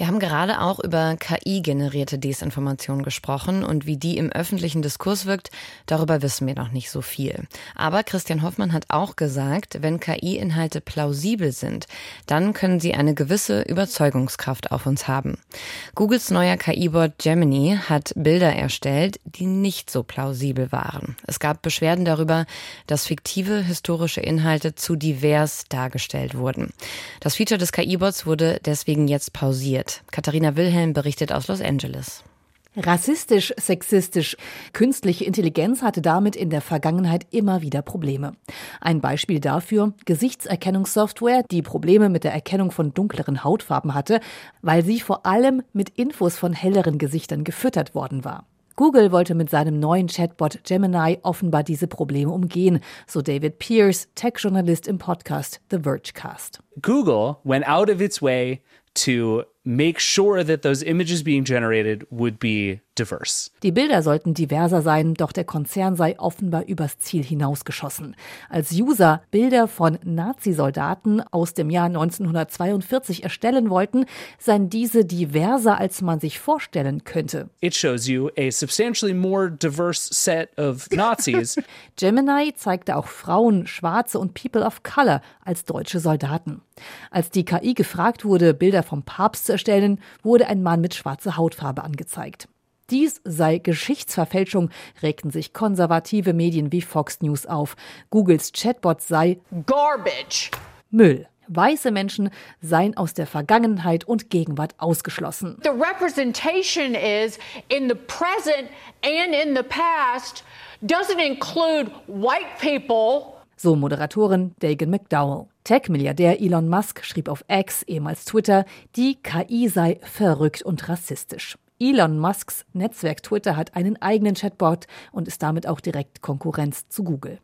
wir haben gerade auch über KI-generierte Desinformation gesprochen und wie die im öffentlichen Diskurs wirkt, darüber wissen wir noch nicht so viel. Aber Christian Hoffmann hat auch gesagt, wenn KI-Inhalte plausibel sind, dann können sie eine gewisse Überzeugungskraft auf uns haben. Googles neuer KI-Bot Gemini hat Bilder erstellt, die nicht so plausibel waren. Es gab Beschwerden darüber, dass fiktive historische Inhalte zu divers dargestellt wurden. Das Feature des KI-Bots wurde deswegen jetzt pausiert. Katharina Wilhelm berichtet aus Los Angeles. Rassistisch, sexistisch. Künstliche Intelligenz hatte damit in der Vergangenheit immer wieder Probleme. Ein Beispiel dafür Gesichtserkennungssoftware, die Probleme mit der Erkennung von dunkleren Hautfarben hatte, weil sie vor allem mit Infos von helleren Gesichtern gefüttert worden war. Google wollte mit seinem neuen Chatbot Gemini offenbar diese Probleme umgehen, so David Pierce, Tech-Journalist im Podcast The Vergecast. Google went out of its way to make sure that those images being generated would be diverse. Die Bilder sollten diverser sein, doch der Konzern sei offenbar übers Ziel hinausgeschossen. Als User Bilder von Nazisoldaten aus dem Jahr 1942 erstellen wollten, seien diese diverser, als man sich vorstellen könnte. It shows you a substantially more diverse set of Nazis. Gemini zeigte auch Frauen, Schwarze und People of Color als deutsche Soldaten. Als die KI gefragt wurde, Bilder vom Papst zu erstellen, wurde ein Mann mit schwarzer Hautfarbe angezeigt. Dies sei Geschichtsverfälschung, regten sich konservative Medien wie Fox News auf. Googles Chatbot sei Garbage. Müll. Weiße Menschen seien aus der Vergangenheit und Gegenwart ausgeschlossen. The representation is in the present and in the past doesn't include white people. So Moderatorin Dagan McDowell. Tech-Milliardär Elon Musk schrieb auf X, ehemals Twitter, die KI sei verrückt und rassistisch. Elon Musks Netzwerk Twitter hat einen eigenen Chatbot und ist damit auch direkt Konkurrenz zu Google.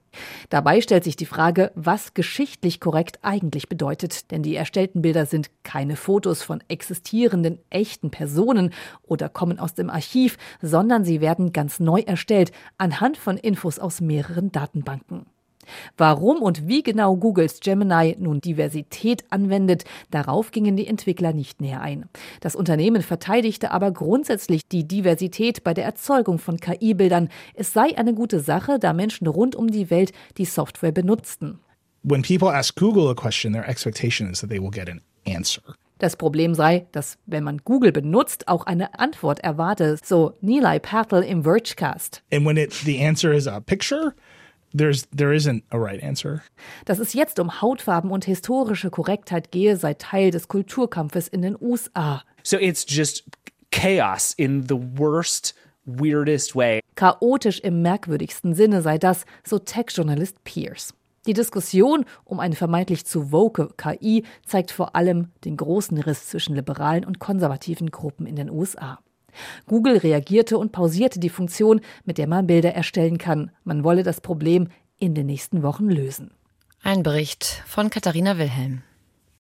Dabei stellt sich die Frage, was geschichtlich korrekt eigentlich bedeutet, denn die erstellten Bilder sind keine Fotos von existierenden echten Personen oder kommen aus dem Archiv, sondern sie werden ganz neu erstellt anhand von Infos aus mehreren Datenbanken. Warum und wie genau Googles Gemini nun Diversität anwendet, darauf gingen die Entwickler nicht näher ein. Das Unternehmen verteidigte aber grundsätzlich die Diversität bei der Erzeugung von KI-Bildern. Es sei eine gute Sache, da Menschen rund um die Welt die Software benutzten. When people ask Google a question, their expectation is that they will get an answer. Das Problem sei, dass wenn man Google benutzt, auch eine Antwort erwarte, so Nilay Patel im Vergecast. And when it the answer is a picture, There's, there isn't a right answer. Dass es jetzt um Hautfarben und historische Korrektheit gehe, sei Teil des Kulturkampfes in den USA. So it's just chaos in the worst weirdest way. Chaotisch im merkwürdigsten Sinne sei das, so Tech-Journalist Pierce. Die Diskussion um eine vermeintlich zu woke KI zeigt vor allem den großen Riss zwischen liberalen und konservativen Gruppen in den USA. Google reagierte und pausierte die Funktion, mit der man Bilder erstellen kann. Man wolle das Problem in den nächsten Wochen lösen. Ein Bericht von Katharina Wilhelm.